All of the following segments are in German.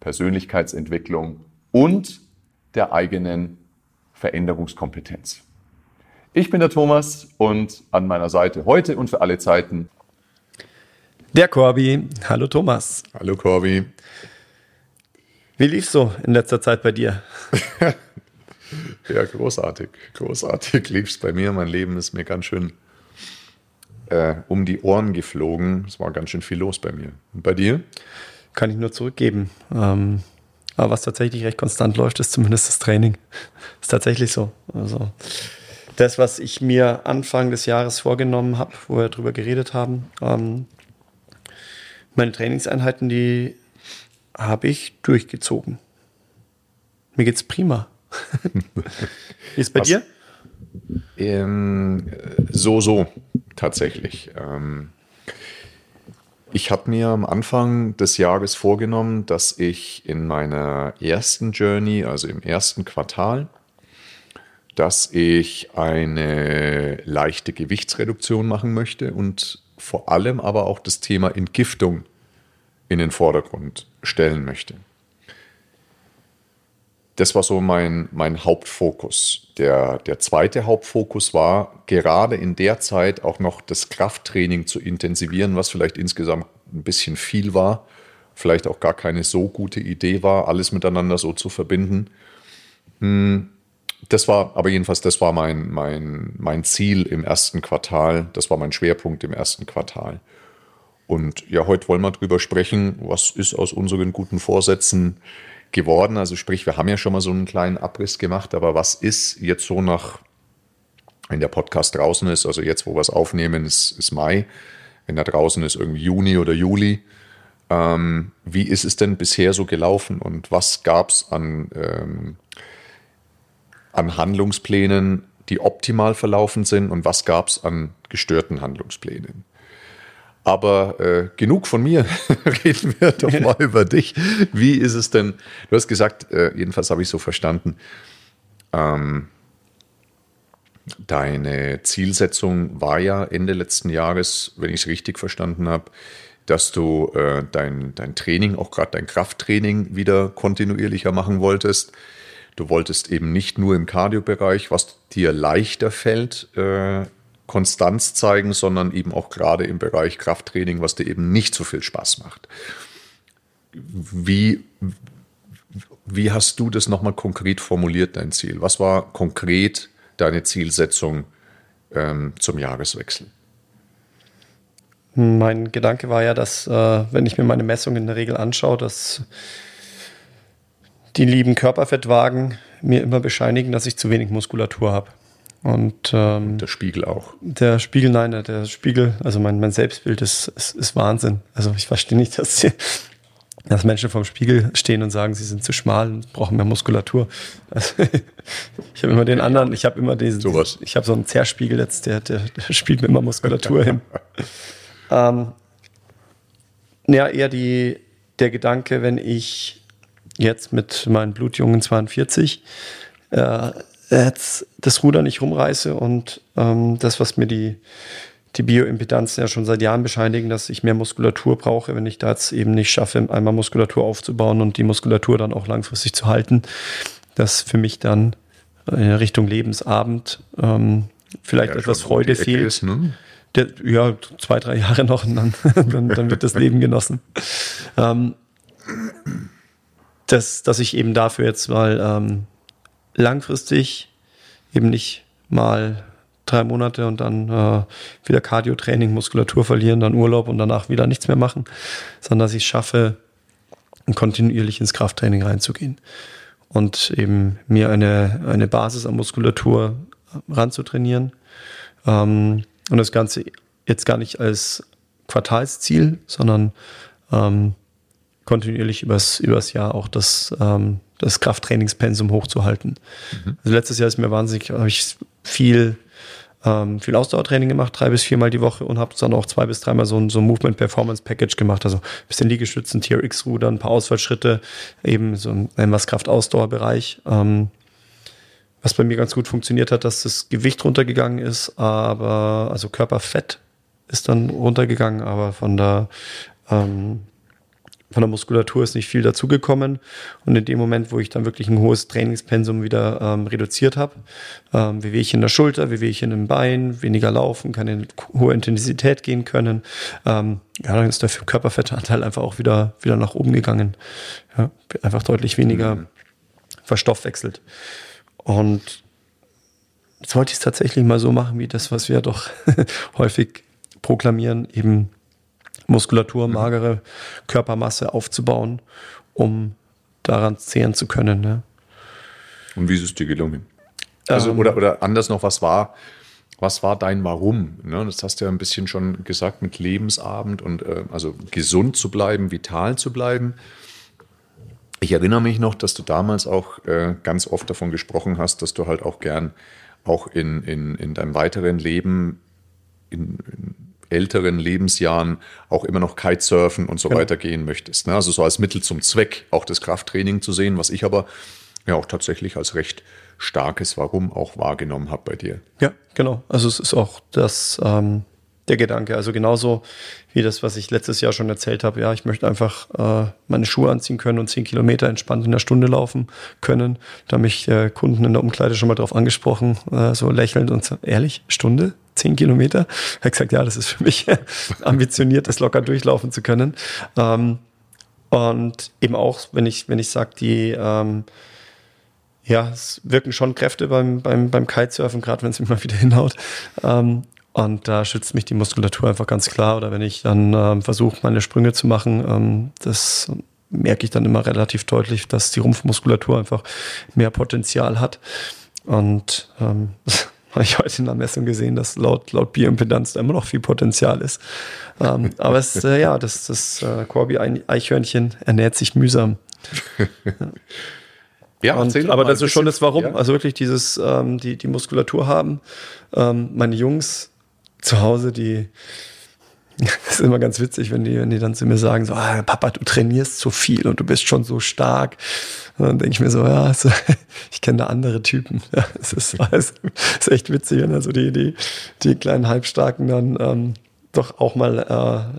Persönlichkeitsentwicklung und der eigenen Veränderungskompetenz. Ich bin der Thomas und an meiner Seite heute und für alle Zeiten der Corby. Hallo Thomas. Hallo Corby. Wie lief's so in letzter Zeit bei dir? ja, großartig. Großartig lief's bei mir. Mein Leben ist mir ganz schön äh, um die Ohren geflogen. Es war ganz schön viel los bei mir. Und bei dir? Kann ich nur zurückgeben. Ähm, aber was tatsächlich recht konstant läuft, ist zumindest das Training. Ist tatsächlich so. Also das, was ich mir Anfang des Jahres vorgenommen habe, wo wir darüber geredet haben, ähm, meine Trainingseinheiten, die habe ich durchgezogen. Mir geht's prima. Wie ist bei Was? dir? Ähm, so, so, tatsächlich. Ähm, ich habe mir am Anfang des Jahres vorgenommen, dass ich in meiner ersten Journey, also im ersten Quartal, dass ich eine leichte Gewichtsreduktion machen möchte und vor allem aber auch das Thema Entgiftung in den Vordergrund stellen möchte. Das war so mein, mein Hauptfokus. Der, der zweite Hauptfokus war, gerade in der Zeit auch noch das Krafttraining zu intensivieren, was vielleicht insgesamt ein bisschen viel war, vielleicht auch gar keine so gute Idee war, alles miteinander so zu verbinden. Hm, das war, aber jedenfalls, das war mein, mein, mein Ziel im ersten Quartal. Das war mein Schwerpunkt im ersten Quartal. Und ja, heute wollen wir drüber sprechen, was ist aus unseren guten Vorsätzen geworden. Also sprich, wir haben ja schon mal so einen kleinen Abriss gemacht, aber was ist jetzt so nach, wenn der Podcast draußen ist, also jetzt, wo wir es aufnehmen, ist, ist Mai, wenn er draußen ist, irgendwie Juni oder Juli. Ähm, wie ist es denn bisher so gelaufen und was gab es an ähm, an Handlungsplänen, die optimal verlaufen sind und was gab es an gestörten Handlungsplänen. Aber äh, genug von mir, reden wir doch mal über dich. Wie ist es denn? Du hast gesagt, äh, jedenfalls habe ich so verstanden, ähm, deine Zielsetzung war ja Ende letzten Jahres, wenn ich es richtig verstanden habe, dass du äh, dein, dein Training, auch gerade dein Krafttraining wieder kontinuierlicher machen wolltest. Du wolltest eben nicht nur im Kardiobereich, was dir leichter fällt, äh, Konstanz zeigen, sondern eben auch gerade im Bereich Krafttraining, was dir eben nicht so viel Spaß macht. Wie, wie hast du das nochmal konkret formuliert, dein Ziel? Was war konkret deine Zielsetzung ähm, zum Jahreswechsel? Mein Gedanke war ja, dass, äh, wenn ich mir meine Messung in der Regel anschaue, dass die lieben Körperfettwagen mir immer bescheinigen, dass ich zu wenig Muskulatur habe. Und ähm, der Spiegel auch. Der Spiegel, nein, der, der Spiegel, also mein, mein Selbstbild ist, ist, ist Wahnsinn. Also ich verstehe nicht, dass, die, dass Menschen vorm Spiegel stehen und sagen, sie sind zu schmal und brauchen mehr Muskulatur. Also, ich habe immer den anderen, ich habe immer diesen, so was. ich habe so einen Zerspiegel jetzt, der, der, der spielt mir immer Muskulatur hin. ähm, ja, eher die, der Gedanke, wenn ich jetzt mit meinen Blutjungen 42 äh, jetzt das Ruder nicht rumreiße und ähm, das, was mir die, die Bioimpedanzen ja schon seit Jahren bescheinigen, dass ich mehr Muskulatur brauche, wenn ich da jetzt eben nicht schaffe, einmal Muskulatur aufzubauen und die Muskulatur dann auch langfristig zu halten, dass für mich dann in Richtung Lebensabend ähm, vielleicht ja, etwas Freude fehlt. Ist, ne? Der, ja, zwei, drei Jahre noch und dann, dann, dann wird das Leben genossen. Ähm, dass, dass ich eben dafür jetzt mal ähm, langfristig eben nicht mal drei Monate und dann äh, wieder Cardio-Training, Muskulatur verlieren, dann Urlaub und danach wieder nichts mehr machen, sondern dass ich es schaffe, kontinuierlich ins Krafttraining reinzugehen und eben mir eine, eine Basis an Muskulatur ranzutrainieren. Ähm, und das Ganze jetzt gar nicht als Quartalsziel, sondern ähm, kontinuierlich übers, übers Jahr auch das, ähm, das Krafttrainingspensum hochzuhalten. Mhm. Also letztes Jahr ist mir wahnsinnig, habe ich viel, ähm, viel Ausdauertraining gemacht, drei bis viermal die Woche und habe dann auch zwei bis dreimal so ein, so ein Movement Performance Package gemacht. Also ein bisschen Liegestützen, TRX-Ruder, ein paar Ausfallschritte, eben so ein was Kraft-Ausdauerbereich. Ähm, was bei mir ganz gut funktioniert hat, dass das Gewicht runtergegangen ist, aber also Körperfett ist dann runtergegangen, aber von der ähm, von der Muskulatur ist nicht viel dazugekommen. Und in dem Moment, wo ich dann wirklich ein hohes Trainingspensum wieder ähm, reduziert habe, ähm, wie ich in der Schulter, wie ich in dem Bein, weniger laufen, kann in hohe Intensität gehen können, ähm, ja, dann ist der Körperfettanteil einfach auch wieder, wieder nach oben gegangen. Ja, einfach deutlich weniger mhm. verstoffwechselt. Und jetzt wollte ich es tatsächlich mal so machen, wie das, was wir doch häufig proklamieren, eben Muskulatur, magere Körpermasse aufzubauen, um daran zehren zu können. Ne? Und wie ist es dir gelungen? Also, ähm, oder, oder anders noch, was war, was war dein Warum? Ne? Das hast du ja ein bisschen schon gesagt mit Lebensabend und äh, also gesund zu bleiben, vital zu bleiben. Ich erinnere mich noch, dass du damals auch äh, ganz oft davon gesprochen hast, dass du halt auch gern auch in, in, in deinem weiteren Leben in, in älteren Lebensjahren auch immer noch Kitesurfen und so genau. weiter gehen möchtest. Ne? Also so als Mittel zum Zweck auch das Krafttraining zu sehen, was ich aber ja auch tatsächlich als recht starkes Warum auch wahrgenommen habe bei dir. Ja, genau. Also es ist auch das, ähm, der Gedanke. Also genauso wie das, was ich letztes Jahr schon erzählt habe. Ja, ich möchte einfach äh, meine Schuhe anziehen können und zehn Kilometer entspannt in der Stunde laufen können. Da haben mich äh, Kunden in der Umkleide schon mal drauf angesprochen, äh, so lächelnd und so, ehrlich, Stunde? Zehn Kilometer? Er hat gesagt, ja, das ist für mich ambitioniert, das locker durchlaufen zu können. Ähm, und eben auch, wenn ich, wenn ich sage, die ähm, ja, es wirken schon Kräfte beim, beim, beim Kitesurfen, gerade wenn es immer wieder hinhaut. Ähm, und da schützt mich die Muskulatur einfach ganz klar. Oder wenn ich dann ähm, versuche, meine Sprünge zu machen, ähm, das merke ich dann immer relativ deutlich, dass die Rumpfmuskulatur einfach mehr Potenzial hat. Und ähm, habe ich heute in der Messung gesehen, dass laut, laut Bioimpedanz da immer noch viel Potenzial ist. Ähm, aber es, äh, ja, das, das äh, Corby-Eichhörnchen ernährt sich mühsam. Ja, und, aber das ist schon das Warum. Ja. Also wirklich dieses, ähm, die, die Muskulatur haben. Ähm, meine Jungs zu Hause, die, das ist immer ganz witzig, wenn die, wenn die dann zu mir sagen, so, ah, Papa, du trainierst so viel und du bist schon so stark. Und dann denke ich mir so, ja, also, ich kenne da andere Typen. Ja, ist, ist echt witzig, wenn also die, die, die kleinen Halbstarken dann ähm, doch auch mal äh,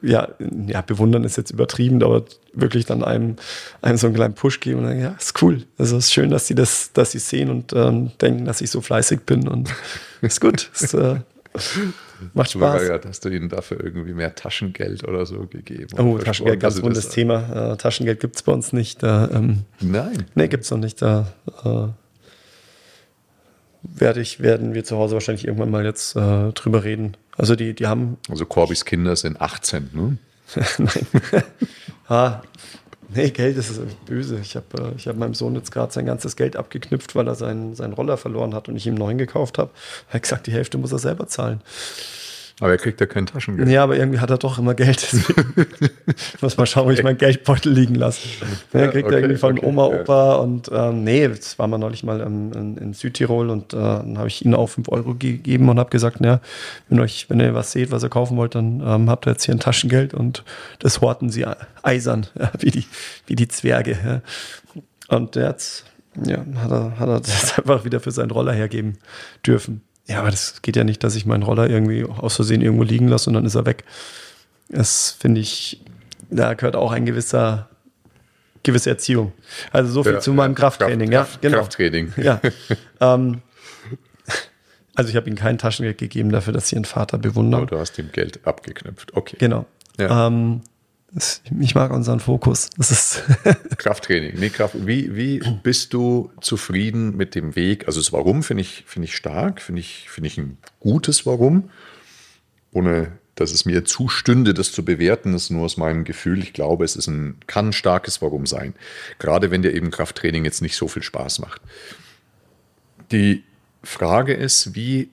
ja, ja, bewundern ist jetzt übertrieben, aber wirklich dann einem, einem so einen kleinen Push geben und dann, ja, ist cool. Also es ist schön, dass sie das, dass sie sehen und ähm, denken, dass ich so fleißig bin und ist gut. ist, äh, macht Spaß. Ja, hast du ihnen dafür irgendwie mehr Taschengeld oder so gegeben? Oh, Taschengeld, ganz rundes Thema. Äh, Taschengeld gibt es bei uns nicht. Da, ähm, Nein. Nee, gibt es noch nicht. Da äh, werde ich, werden wir zu Hause wahrscheinlich irgendwann mal jetzt äh, drüber reden. Also die, die haben. Also Corbys Kinder sind 18, ne? Nein. ah, nee, Geld ist böse. Ich habe äh, ich hab meinem Sohn jetzt gerade sein ganzes Geld abgeknüpft, weil er seinen, seinen Roller verloren hat und ich ihm einen neuen gekauft habe. Er hat gesagt, die Hälfte muss er selber zahlen. Aber er kriegt ja kein Taschengeld. Ja, aber irgendwie hat er doch immer Geld. ich muss mal schauen, wo ich meinen Geldbeutel liegen lasse. Ja, er kriegt okay, irgendwie von okay, Oma, Opa ja. und ähm, nee, jetzt waren wir neulich mal ähm, in, in, Südtirol und äh, dann habe ich ihnen auch 5 Euro gegeben und habe gesagt, ja, wenn euch, wenn ihr was seht, was ihr kaufen wollt, dann ähm, habt ihr jetzt hier ein Taschengeld und das horten sie eisern, ja, wie, die, wie die Zwerge. Ja. Und jetzt ja, hat, er, hat er das einfach wieder für seinen Roller hergeben dürfen. Ja, aber das geht ja nicht, dass ich meinen Roller irgendwie aus Versehen irgendwo liegen lasse und dann ist er weg. Das finde ich, da gehört auch ein gewisser gewisse Erziehung. Also so viel ja, zu meinem Krafttraining. Kraft, ja, genau. Krafttraining. Ja. ähm, also ich habe ihm kein Taschengeld gegeben dafür, dass sie ihren Vater bewundern. Aber du hast ihm Geld abgeknüpft. Okay. Genau. Ja. Ähm, ich mag unseren Fokus. Das ist Krafttraining. Nee, Kraft. Wie, wie bist du zufrieden mit dem Weg? Also das Warum finde ich, finde ich stark, finde ich, finde ich ein gutes Warum. Ohne dass es mir zustünde, das zu bewerten, das ist nur aus meinem Gefühl. Ich glaube, es ist ein, kann ein starkes Warum sein. Gerade wenn dir eben Krafttraining jetzt nicht so viel Spaß macht. Die Frage ist, wie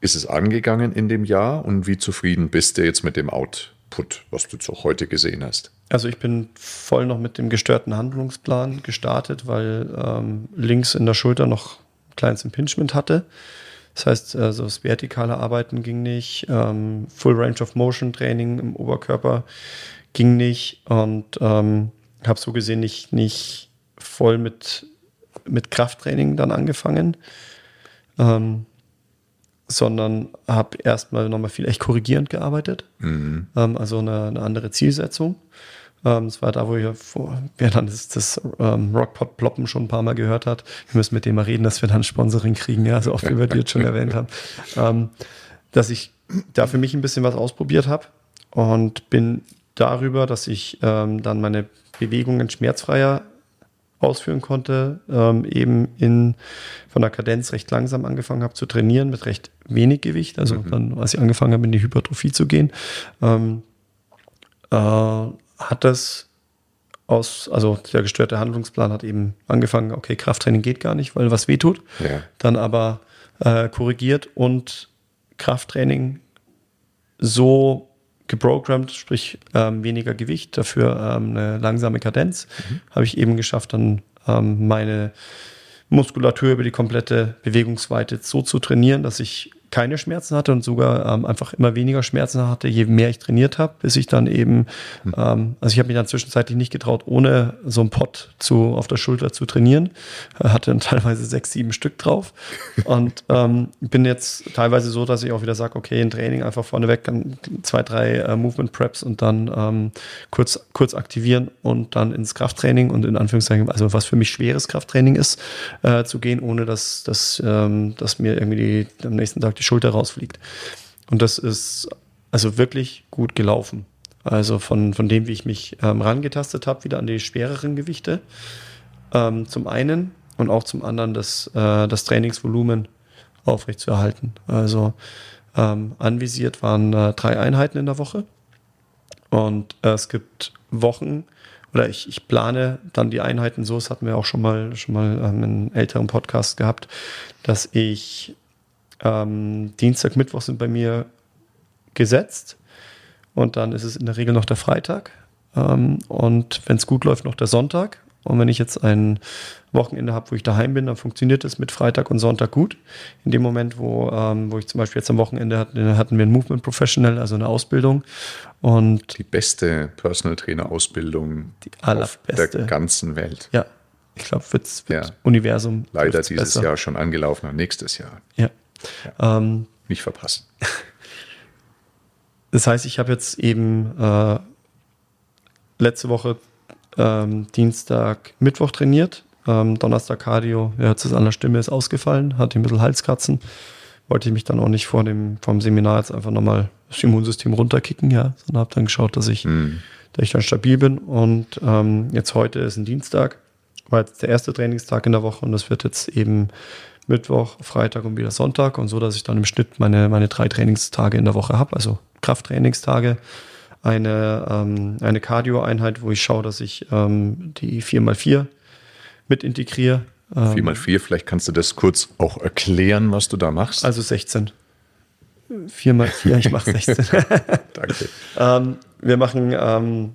ist es angegangen in dem Jahr und wie zufrieden bist du jetzt mit dem Out? Output, was du auch heute gesehen hast? Also ich bin voll noch mit dem gestörten Handlungsplan gestartet, weil ähm, links in der Schulter noch ein kleines Impingement hatte. Das heißt, also das vertikale Arbeiten ging nicht, ähm, Full Range of Motion Training im Oberkörper ging nicht und ähm, habe so gesehen nicht, nicht voll mit, mit Krafttraining dann angefangen, ähm, sondern habe erstmal nochmal viel echt korrigierend gearbeitet, mhm. ähm, also eine, eine, andere Zielsetzung. Ähm, das war da, wo ich vor, wer dann das, das ähm, Rockpot ploppen schon ein paar Mal gehört hat. Wir müssen mit dem mal reden, dass wir dann Sponsoring kriegen, ja, so oft wie wir die jetzt schon erwähnt haben. Ähm, dass ich da für mich ein bisschen was ausprobiert habe und bin darüber, dass ich ähm, dann meine Bewegungen schmerzfreier ausführen konnte, ähm, eben in, von der Kadenz recht langsam angefangen habe zu trainieren mit recht wenig Gewicht. Also mhm. dann, als ich angefangen habe, in die Hypertrophie zu gehen, ähm, äh, hat das aus, also der gestörte Handlungsplan hat eben angefangen, okay, Krafttraining geht gar nicht, weil was wehtut. Ja. Dann aber äh, korrigiert und Krafttraining so geprogrammt, sprich ähm, weniger Gewicht, dafür ähm, eine langsame Kadenz, mhm. habe ich eben geschafft, dann ähm, meine Muskulatur über die komplette Bewegungsweite so zu trainieren, dass ich keine Schmerzen hatte und sogar ähm, einfach immer weniger Schmerzen hatte, je mehr ich trainiert habe, bis ich dann eben, hm. ähm, also ich habe mich dann zwischenzeitlich nicht getraut, ohne so einen Pott zu, auf der Schulter zu trainieren. Hatte dann teilweise sechs, sieben Stück drauf und ähm, bin jetzt teilweise so, dass ich auch wieder sage, okay, ein Training einfach vorneweg, zwei, drei äh, Movement Preps und dann ähm, kurz, kurz aktivieren und dann ins Krafttraining und in Anführungszeichen, also was für mich schweres Krafttraining ist, äh, zu gehen, ohne dass, dass, ähm, dass mir irgendwie die, am nächsten Tag die Schulter rausfliegt. Und das ist also wirklich gut gelaufen. Also von, von dem, wie ich mich ähm, rangetastet habe, wieder an die schwereren Gewichte. Ähm, zum einen und auch zum anderen das, äh, das Trainingsvolumen aufrechtzuerhalten. Also ähm, anvisiert waren äh, drei Einheiten in der Woche. Und äh, es gibt Wochen, oder ich, ich plane dann die Einheiten so, das hatten wir auch schon mal, schon mal ähm, in älteren Podcast gehabt, dass ich ähm, Dienstag, Mittwoch sind bei mir gesetzt und dann ist es in der Regel noch der Freitag ähm, und wenn es gut läuft, noch der Sonntag. Und wenn ich jetzt ein Wochenende habe, wo ich daheim bin, dann funktioniert es mit Freitag und Sonntag gut. In dem Moment, wo, ähm, wo ich zum Beispiel jetzt am Wochenende hatten, hatten wir ein Movement Professional, also eine Ausbildung. Und die beste Personal Trainer Ausbildung auf der ganzen Welt. Ja, ich glaube, wird ja. Universum. Leider dieses besser. Jahr schon angelaufen nächstes Jahr. Ja. Ja. Ähm, Nicht verpassen. Das heißt, ich habe jetzt eben äh, letzte Woche ähm, Dienstag, Mittwoch trainiert. Ähm, Donnerstag Cardio, ja, jetzt ist an der Stimme ist ausgefallen, hatte ein bisschen Halskratzen. Wollte ich mich dann auch nicht vor dem vom Seminar jetzt einfach nochmal das Immunsystem runterkicken, ja, sondern habe dann geschaut, dass ich, mm. dass ich dann stabil bin. Und ähm, jetzt heute ist ein Dienstag, war jetzt der erste Trainingstag in der Woche und das wird jetzt eben Mittwoch, Freitag und wieder Sonntag und so, dass ich dann im Schnitt meine, meine drei Trainingstage in der Woche habe, also Krafttrainingstage, eine, ähm, eine Cardio-Einheit, wo ich schaue, dass ich ähm, die 4x4 mit integriere. Ähm, 4x4, vielleicht kannst du das kurz auch erklären, was du da machst. Also 16. 4x4, ich mache 16. Danke. ähm, wir machen ähm,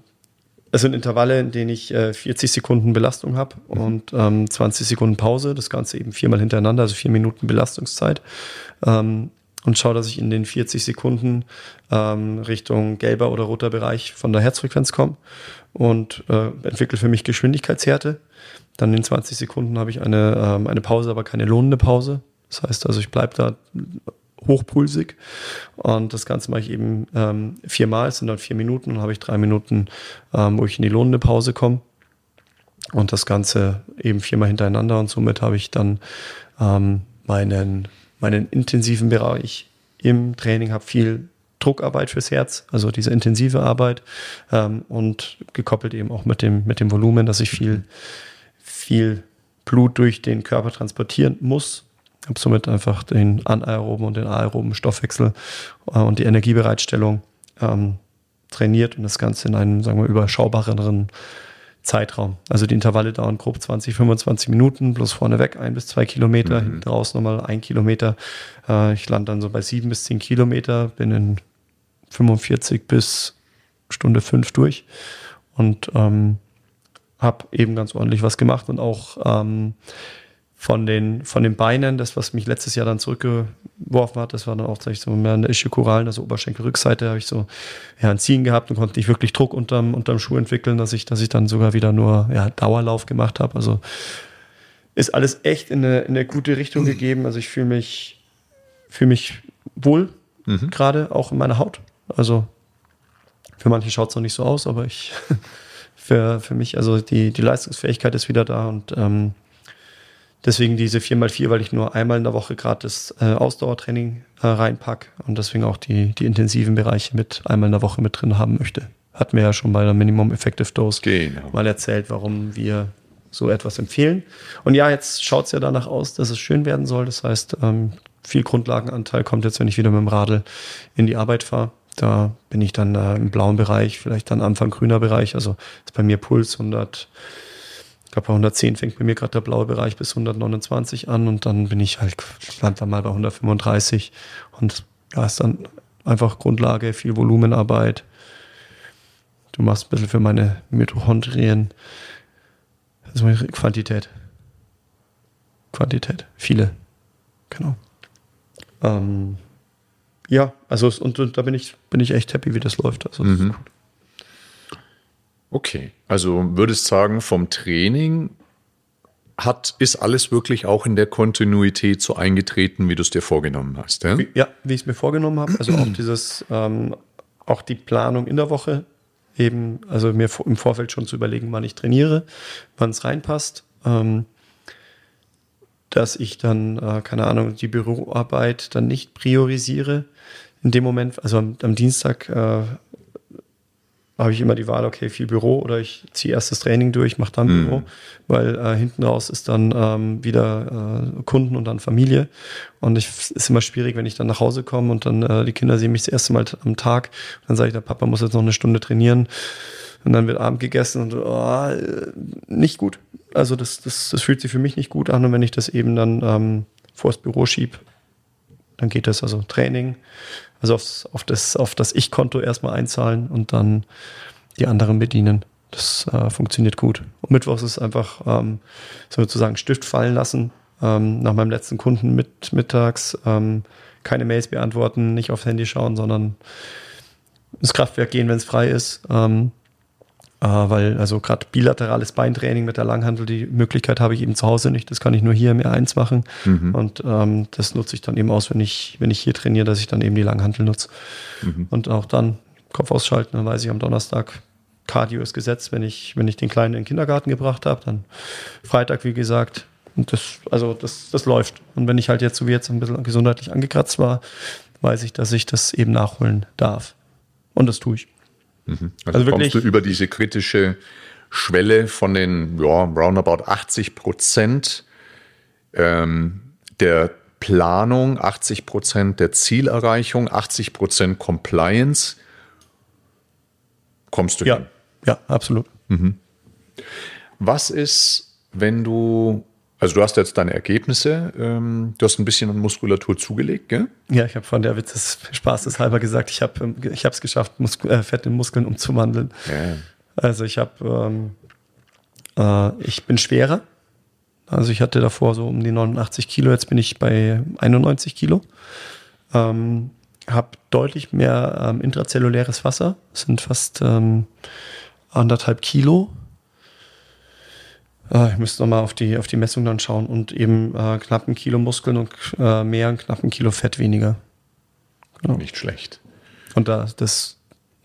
es sind Intervalle, in denen ich äh, 40 Sekunden Belastung habe mhm. und ähm, 20 Sekunden Pause. Das Ganze eben viermal hintereinander, also vier Minuten Belastungszeit. Ähm, und schaue, dass ich in den 40 Sekunden ähm, Richtung gelber oder roter Bereich von der Herzfrequenz komme und äh, entwickle für mich Geschwindigkeitshärte. Dann in 20 Sekunden habe ich eine, ähm, eine Pause, aber keine lohnende Pause. Das heißt also, ich bleibe da hochpulsig. Und das Ganze mache ich eben ähm, viermal, es sind dann vier Minuten, dann habe ich drei Minuten, ähm, wo ich in die lohnende Pause komme. Und das Ganze eben viermal hintereinander und somit habe ich dann ähm, meinen, meinen intensiven Bereich im Training, habe viel Druckarbeit fürs Herz, also diese intensive Arbeit ähm, und gekoppelt eben auch mit dem, mit dem Volumen, dass ich viel, viel Blut durch den Körper transportieren muss, habe somit einfach den anaeroben und den aeroben Stoffwechsel äh, und die Energiebereitstellung ähm, trainiert und das Ganze in einem, sagen wir, überschaubareren Zeitraum. Also die Intervalle dauern grob 20, 25 Minuten, bloß vorneweg ein bis zwei Kilometer, mhm. hinten raus nochmal ein Kilometer. Äh, ich lande dann so bei sieben bis zehn Kilometer, bin in 45 bis Stunde fünf durch und ähm, habe eben ganz ordentlich was gemacht und auch ähm, von den, von den Beinen, das, was mich letztes Jahr dann zurückgeworfen hat, das war dann auch tatsächlich so mehr eine Ischiokoralen, also Oberschenkelrückseite, habe ich so ja, ein Ziehen gehabt und konnte nicht wirklich Druck unterm, unterm Schuh entwickeln, dass ich, dass ich dann sogar wieder nur ja, Dauerlauf gemacht habe. Also ist alles echt in eine, in eine gute Richtung gegeben. Also ich fühle mich, fühle mich wohl, mhm. gerade auch in meiner Haut. Also für manche schaut es noch nicht so aus, aber ich für, für mich, also die, die Leistungsfähigkeit ist wieder da und ähm, Deswegen diese 4x4, weil ich nur einmal in der Woche gerade das äh, Ausdauertraining äh, reinpack und deswegen auch die, die intensiven Bereiche mit einmal in der Woche mit drin haben möchte. Hat mir ja schon bei der Minimum Effective Dose genau. mal erzählt, warum wir so etwas empfehlen. Und ja, jetzt schaut es ja danach aus, dass es schön werden soll. Das heißt, ähm, viel Grundlagenanteil kommt jetzt, wenn ich wieder mit dem Radl in die Arbeit fahre. Da bin ich dann äh, im blauen Bereich, vielleicht dann Anfang grüner Bereich. Also ist bei mir Puls 100 glaube, bei 110 fängt bei mir gerade der blaue Bereich bis 129 an und dann bin ich halt, land dann mal bei 135 und ja, ist dann einfach Grundlage, viel Volumenarbeit. Du machst ein bisschen für meine Mitochondrien. Also Quantität. Quantität. Viele. Genau. Ähm, ja, also und, und, da bin ich, bin ich echt happy, wie das läuft. Also das mhm. Okay, also würdest sagen, vom Training hat, ist alles wirklich auch in der Kontinuität so eingetreten, wie du es dir vorgenommen hast. Ja, wie, ja, wie ich es mir vorgenommen habe. Also auch dieses, ähm, auch die Planung in der Woche, eben, also mir im Vorfeld schon zu überlegen, wann ich trainiere, wann es reinpasst. Ähm, dass ich dann, äh, keine Ahnung, die Büroarbeit dann nicht priorisiere in dem Moment. Also am, am Dienstag äh, habe ich immer die Wahl, okay, viel Büro oder ich ziehe erst das Training durch, mache dann mhm. Büro, weil äh, hinten raus ist dann ähm, wieder äh, Kunden und dann Familie. Und es ist immer schwierig, wenn ich dann nach Hause komme und dann äh, die Kinder sehen mich das erste Mal am Tag. dann sage ich, der Papa muss jetzt noch eine Stunde trainieren. Und dann wird Abend gegessen und oh, nicht gut. Also das, das, das fühlt sich für mich nicht gut an. Und wenn ich das eben dann ähm, vors Büro schiebe, dann geht das also Training, also aufs, auf das, auf das Ich-Konto erstmal einzahlen und dann die anderen bedienen. Das äh, funktioniert gut. Und Mittwochs ist einfach ähm, sozusagen Stift fallen lassen. Ähm, nach meinem letzten Kunden mit, mittags ähm, keine Mails beantworten, nicht aufs Handy schauen, sondern ins Kraftwerk gehen, wenn es frei ist. Ähm, äh, weil also gerade bilaterales Beintraining mit der Langhandel, die Möglichkeit habe ich eben zu Hause nicht. Das kann ich nur hier im R1 machen. Mhm. Und ähm, das nutze ich dann eben aus, wenn ich, wenn ich hier trainiere, dass ich dann eben die Langhandel nutze. Mhm. Und auch dann Kopf ausschalten, dann weiß ich am Donnerstag, Cardio ist gesetzt, wenn ich, wenn ich den Kleinen in den Kindergarten gebracht habe. Dann Freitag, wie gesagt. Und das, also das, das läuft. Und wenn ich halt jetzt so wie jetzt ein bisschen gesundheitlich angekratzt war, weiß ich, dass ich das eben nachholen darf. Und das tue ich. Mhm. Also, also kommst du über diese kritische Schwelle von den ja, roundabout 80 Prozent ähm, der Planung, 80 Prozent der Zielerreichung, 80 Prozent Compliance. Kommst du ja, hin? Ja, absolut. Mhm. Was ist, wenn du also du hast jetzt deine Ergebnisse, ähm, du hast ein bisschen an Muskulatur zugelegt, gell? Ja, ich habe von der Witz des Spaßes halber gesagt, ich habe ähm, ich es geschafft, Muskel, äh, Fett in Muskeln umzuwandeln. Ja. Also ich habe, ähm, äh, ich bin schwerer. Also ich hatte davor so um die 89 Kilo, jetzt bin ich bei 91 Kilo. Ähm, habe deutlich mehr ähm, intrazelluläres Wasser, das sind fast ähm, anderthalb Kilo äh, ich müsste nochmal auf die, auf die Messung dann schauen und eben äh, knapp ein Kilo Muskeln und äh, mehr, ein knapp ein Kilo Fett weniger. Genau. Nicht schlecht. Und da das,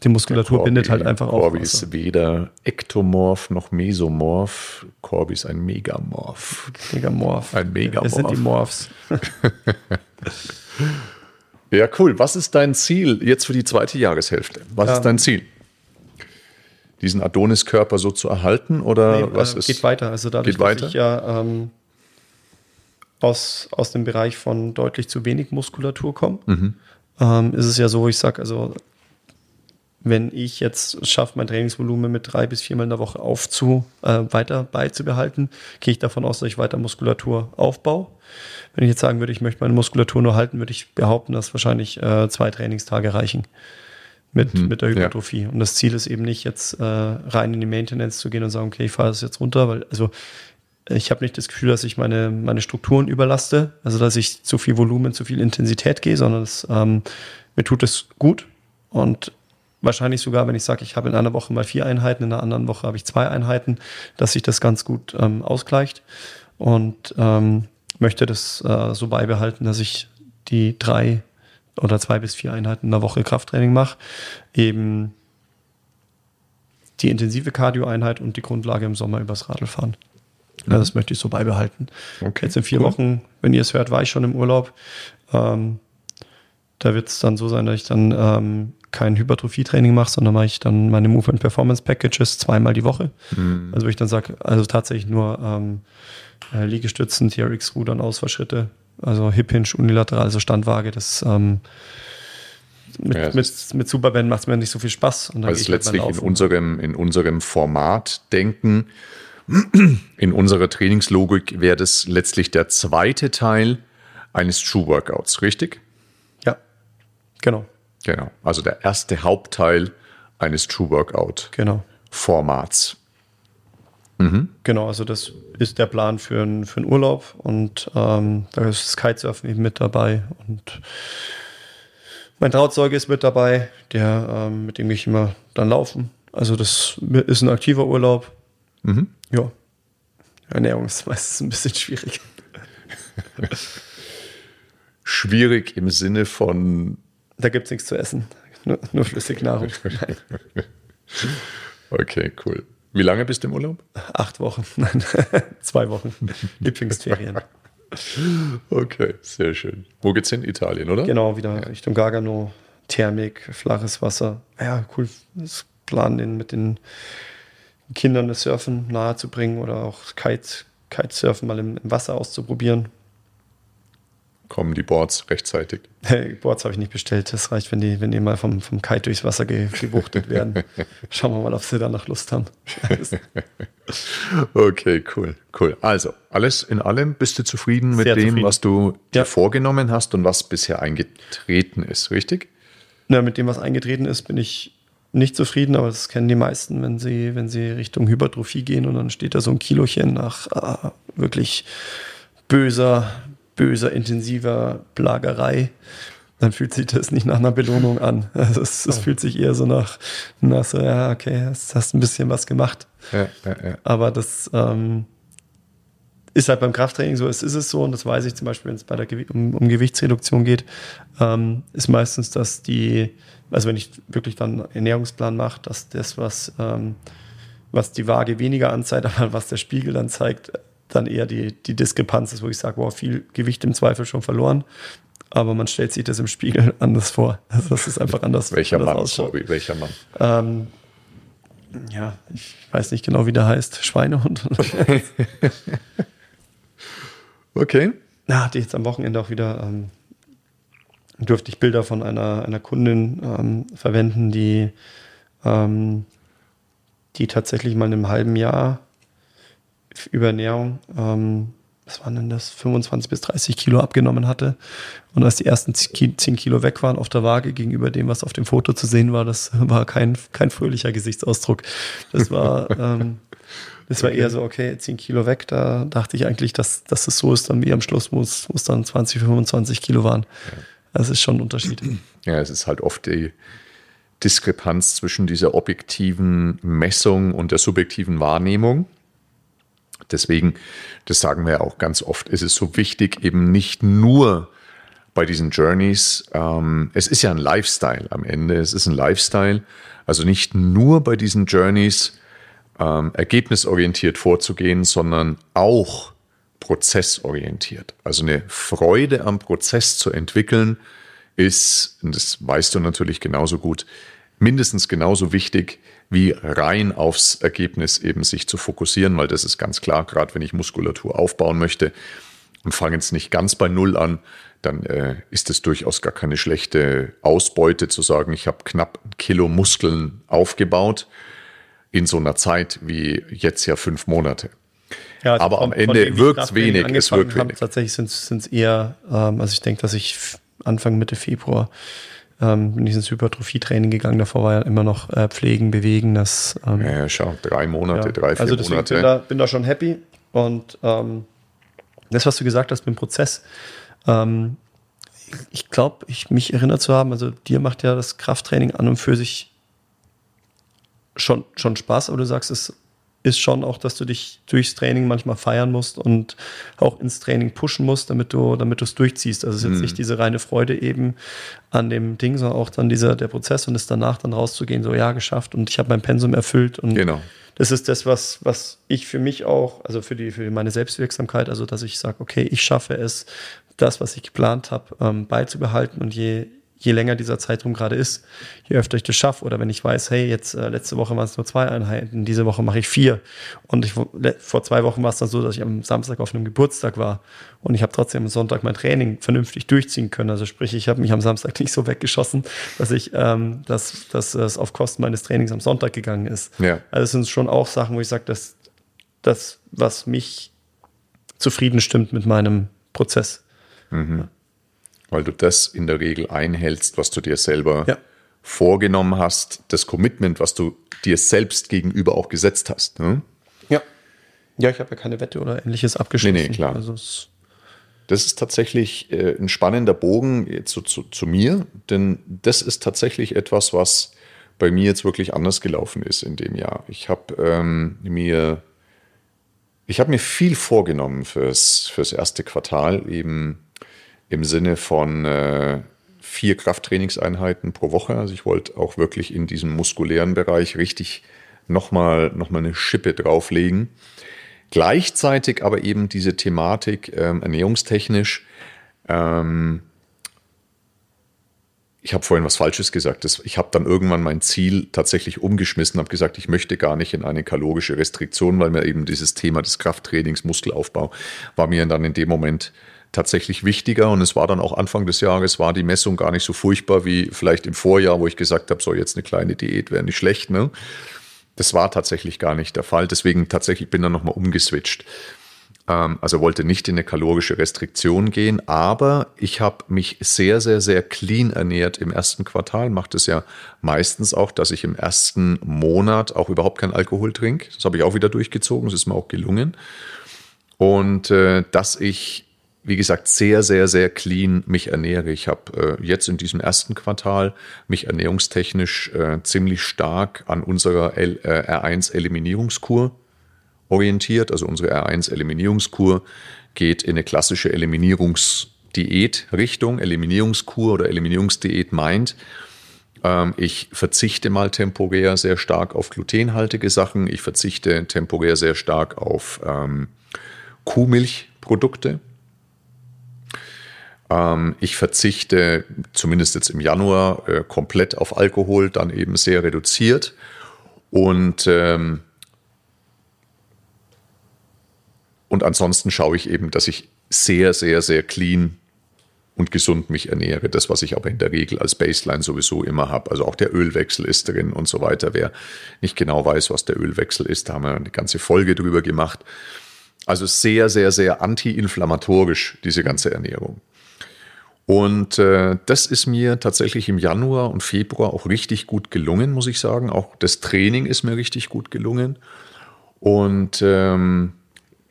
die Muskulatur Corby, bindet halt einfach auf. Corby ist weder ektomorph noch mesomorph. Corby ist ein Megamorph. Megamorph. Ein Megamorph. Es sind die Morphs. ja, cool. Was ist dein Ziel jetzt für die zweite Jahreshälfte? Was ja. ist dein Ziel? Diesen Adonis-Körper so zu erhalten? Oder nee, was äh, ist? Geht weiter. Also dadurch, geht weiter? dass ich ja ähm, aus, aus dem Bereich von deutlich zu wenig Muskulatur komme, mhm. ähm, ist es ja so, ich sage, also wenn ich jetzt schaffe, mein Trainingsvolumen mit drei bis viermal in der Woche aufzu, äh, weiter beizubehalten, gehe ich davon aus, dass ich weiter Muskulatur aufbaue. Wenn ich jetzt sagen würde, ich möchte meine Muskulatur nur halten, würde ich behaupten, dass wahrscheinlich äh, zwei Trainingstage reichen. Mit, hm, mit der Hypertrophie. Ja. Und das Ziel ist eben nicht, jetzt äh, rein in die Maintenance zu gehen und sagen, okay, ich fahre das jetzt runter, weil, also ich habe nicht das Gefühl, dass ich meine, meine Strukturen überlaste, also dass ich zu viel Volumen, zu viel Intensität gehe, sondern es, ähm, mir tut es gut. Und wahrscheinlich sogar, wenn ich sage, ich habe in einer Woche mal vier Einheiten, in einer anderen Woche habe ich zwei Einheiten, dass sich das ganz gut ähm, ausgleicht. Und ähm, möchte das äh, so beibehalten, dass ich die drei oder zwei bis vier Einheiten in der Woche Krafttraining mache. Eben die intensive Cardio-Einheit und die Grundlage im Sommer übers Radlfahren. Mhm. Ja, das möchte ich so beibehalten. Okay, Jetzt in vier cool. Wochen, wenn ihr es hört, war ich schon im Urlaub. Ähm, da wird es dann so sein, dass ich dann ähm, kein Hypertrophie-Training mache, sondern mache ich dann meine Movement Performance Packages zweimal die Woche. Mhm. Also wo ich dann sage, also tatsächlich nur ähm, äh, Liegestützen, TRX-Rudern, Ausfallschritte, also Hip Hinge, unilateral, also Standwaage, das ähm, mit, ja, mit, mit Superband macht es mir nicht so viel Spaß. Und dann also letztlich in unserem, in unserem Format denken, in unserer Trainingslogik wäre das letztlich der zweite Teil eines True Workouts, richtig? Ja, genau. Genau. Also der erste Hauptteil eines True Workout genau. Formats. Mhm. Genau, also das ist der Plan für, ein, für einen Urlaub und ähm, da ist das Kitesurfen eben mit dabei und mein Trauzeuge ist mit dabei, der ähm, mit dem ich immer dann laufen. Also das ist ein aktiver Urlaub. Mhm. Ja. Ernährung ist meistens ein bisschen schwierig. schwierig im Sinne von. Da gibt es nichts zu essen. Nur, nur Flüssignahrung. okay, cool. Wie lange bist du im Urlaub? Acht Wochen, nein, zwei Wochen. Lieblingsferien. Okay, sehr schön. Wo geht's hin? Italien, oder? Genau, wieder ja. Richtung Gargano, Thermik, flaches Wasser. Ja, cool. Das Plan, mit den Kindern das Surfen nahezubringen oder auch Kite, Kitesurfen mal im, im Wasser auszuprobieren kommen die Boards rechtzeitig? Boards habe ich nicht bestellt. Das reicht, wenn die, wenn die mal vom, vom Kite durchs Wasser ge, gebuchtet werden. Schauen wir mal, ob sie danach Lust haben. okay, cool, cool. Also, alles in allem bist du zufrieden mit Sehr dem, zufrieden. was du dir vorgenommen hast und was bisher eingetreten ist, richtig? Na, mit dem, was eingetreten ist, bin ich nicht zufrieden, aber das kennen die meisten, wenn sie, wenn sie Richtung Hypertrophie gehen und dann steht da so ein Kilochen nach äh, wirklich böser, böser, intensiver Plagerei, dann fühlt sich das nicht nach einer Belohnung an. Also es, es fühlt sich eher so nach, nach so, ja, okay, hast, hast ein bisschen was gemacht. Ja, ja. Aber das ähm, ist halt beim Krafttraining so, es ist es so, und das weiß ich zum Beispiel, wenn es bei der Gew um, um, Gewichtsreduktion geht, ähm, ist meistens, dass die, also wenn ich wirklich dann einen Ernährungsplan mache, dass das, was, ähm, was die Waage weniger anzeigt, aber was der Spiegel dann zeigt, dann eher die, die Diskrepanz ist, wo ich sage, wow, viel Gewicht im Zweifel schon verloren. Aber man stellt sich das im Spiegel anders vor. Also das ist einfach anders. welcher anders Mann? Ausschaut. Welcher Mann? Ähm, ja, ich weiß nicht genau, wie der heißt. Schweinehund. okay. Na, hatte ich jetzt am Wochenende auch wieder, ähm, durfte ich Bilder von einer, einer Kundin ähm, verwenden, die, ähm, die tatsächlich mal in einem halben Jahr Überernährung, ähm, was waren denn das, 25 bis 30 Kilo abgenommen hatte. Und als die ersten 10 Kilo weg waren auf der Waage gegenüber dem, was auf dem Foto zu sehen war, das war kein, kein fröhlicher Gesichtsausdruck. Das war, ähm, das war okay. eher so, okay, 10 Kilo weg. Da dachte ich eigentlich, dass, dass es so ist, dann wie am Schluss, wo es dann 20, 25 Kilo waren. Ja. Das ist schon ein Unterschied. Ja, es ist halt oft die Diskrepanz zwischen dieser objektiven Messung und der subjektiven Wahrnehmung. Deswegen, das sagen wir auch ganz oft, ist es so wichtig, eben nicht nur bei diesen Journeys, ähm, es ist ja ein Lifestyle am Ende, es ist ein Lifestyle, also nicht nur bei diesen Journeys ähm, ergebnisorientiert vorzugehen, sondern auch prozessorientiert. Also eine Freude am Prozess zu entwickeln, ist, und das weißt du natürlich genauso gut, mindestens genauso wichtig wie rein aufs Ergebnis eben sich zu fokussieren, weil das ist ganz klar, gerade wenn ich Muskulatur aufbauen möchte und fange jetzt nicht ganz bei Null an, dann äh, ist es durchaus gar keine schlechte Ausbeute zu sagen, ich habe knapp ein Kilo Muskeln aufgebaut in so einer Zeit wie jetzt ja fünf Monate. Ja, also Aber am Ende wirkt es wenig, es wirkt wenig. Tatsächlich sind es eher, ähm, also ich denke, dass ich Anfang Mitte Februar ähm, bin ich ins Hypertrophie-Training gegangen. Davor war ja immer noch äh, Pflegen, Bewegen. Das, ähm, ja, schau, drei Monate, ja. drei, vier also Monate. Bin da, bin da schon happy. Und ähm, das, was du gesagt hast mit dem Prozess, ähm, ich glaube, ich mich erinnert zu haben, also dir macht ja das Krafttraining an und für sich schon, schon Spaß, aber du sagst, es ist schon auch, dass du dich durchs Training manchmal feiern musst und auch ins Training pushen musst, damit du, damit du es durchziehst. Also es ist jetzt mhm. nicht diese reine Freude eben an dem Ding, sondern auch dann dieser, der Prozess und es danach dann rauszugehen, so ja, geschafft und ich habe mein Pensum erfüllt und genau. das ist das, was, was ich für mich auch, also für die, für meine Selbstwirksamkeit, also dass ich sage, okay, ich schaffe es, das, was ich geplant habe, ähm, beizubehalten und je, je länger dieser Zeitraum gerade ist, je öfter ich das schaffe oder wenn ich weiß, hey, jetzt äh, letzte Woche waren es nur zwei Einheiten, diese Woche mache ich vier und ich, vor zwei Wochen war es dann so, dass ich am Samstag auf einem Geburtstag war und ich habe trotzdem am Sonntag mein Training vernünftig durchziehen können. Also sprich, ich habe mich am Samstag nicht so weggeschossen, dass ich, ähm, dass, dass es auf Kosten meines Trainings am Sonntag gegangen ist. Ja. Also es sind schon auch Sachen, wo ich sage, dass das, was mich zufrieden stimmt mit meinem Prozess. Mhm. Ja weil du das in der Regel einhältst, was du dir selber ja. vorgenommen hast, das Commitment, was du dir selbst gegenüber auch gesetzt hast. Ne? Ja. Ja, ich habe ja keine Wette oder ähnliches abgeschlossen. Nee, nee, klar. Also das ist tatsächlich äh, ein spannender Bogen zu, zu, zu mir, denn das ist tatsächlich etwas, was bei mir jetzt wirklich anders gelaufen ist in dem Jahr. Ich habe ähm, mir ich habe mir viel vorgenommen fürs, fürs erste Quartal, eben im Sinne von äh, vier Krafttrainingseinheiten pro Woche. Also ich wollte auch wirklich in diesem muskulären Bereich richtig nochmal noch mal eine Schippe drauflegen. Gleichzeitig aber eben diese Thematik ähm, ernährungstechnisch. Ähm, ich habe vorhin was Falsches gesagt. Das, ich habe dann irgendwann mein Ziel tatsächlich umgeschmissen, habe gesagt, ich möchte gar nicht in eine kalorische Restriktion, weil mir eben dieses Thema des Krafttrainings, Muskelaufbau, war mir dann in dem Moment tatsächlich wichtiger. Und es war dann auch Anfang des Jahres, war die Messung gar nicht so furchtbar wie vielleicht im Vorjahr, wo ich gesagt habe, so jetzt eine kleine Diät wäre nicht schlecht. Ne? Das war tatsächlich gar nicht der Fall. Deswegen tatsächlich bin dann nochmal umgeswitcht. Ähm, also wollte nicht in eine kalorische Restriktion gehen, aber ich habe mich sehr, sehr, sehr clean ernährt im ersten Quartal. Macht es ja meistens auch, dass ich im ersten Monat auch überhaupt keinen Alkohol trinke. Das habe ich auch wieder durchgezogen. Das ist mir auch gelungen. Und äh, dass ich wie gesagt, sehr, sehr, sehr clean mich ernähre. Ich habe äh, jetzt in diesem ersten Quartal mich ernährungstechnisch äh, ziemlich stark an unserer L, äh, R1-Eliminierungskur orientiert. Also unsere R1-Eliminierungskur geht in eine klassische Eliminierungsdiät-Richtung. Eliminierungskur oder Eliminierungsdiät meint, ähm, ich verzichte mal temporär sehr stark auf glutenhaltige Sachen. Ich verzichte temporär sehr stark auf ähm, Kuhmilchprodukte ich verzichte zumindest jetzt im Januar äh, komplett auf Alkohol, dann eben sehr reduziert. Und, ähm, und ansonsten schaue ich eben, dass ich sehr, sehr, sehr clean und gesund mich ernähre. Das, was ich aber in der Regel als Baseline sowieso immer habe. Also auch der Ölwechsel ist drin und so weiter. Wer nicht genau weiß, was der Ölwechsel ist, da haben wir eine ganze Folge drüber gemacht. Also sehr, sehr, sehr anti-inflammatorisch, diese ganze Ernährung. Und äh, das ist mir tatsächlich im Januar und Februar auch richtig gut gelungen, muss ich sagen. Auch das Training ist mir richtig gut gelungen. Und ähm,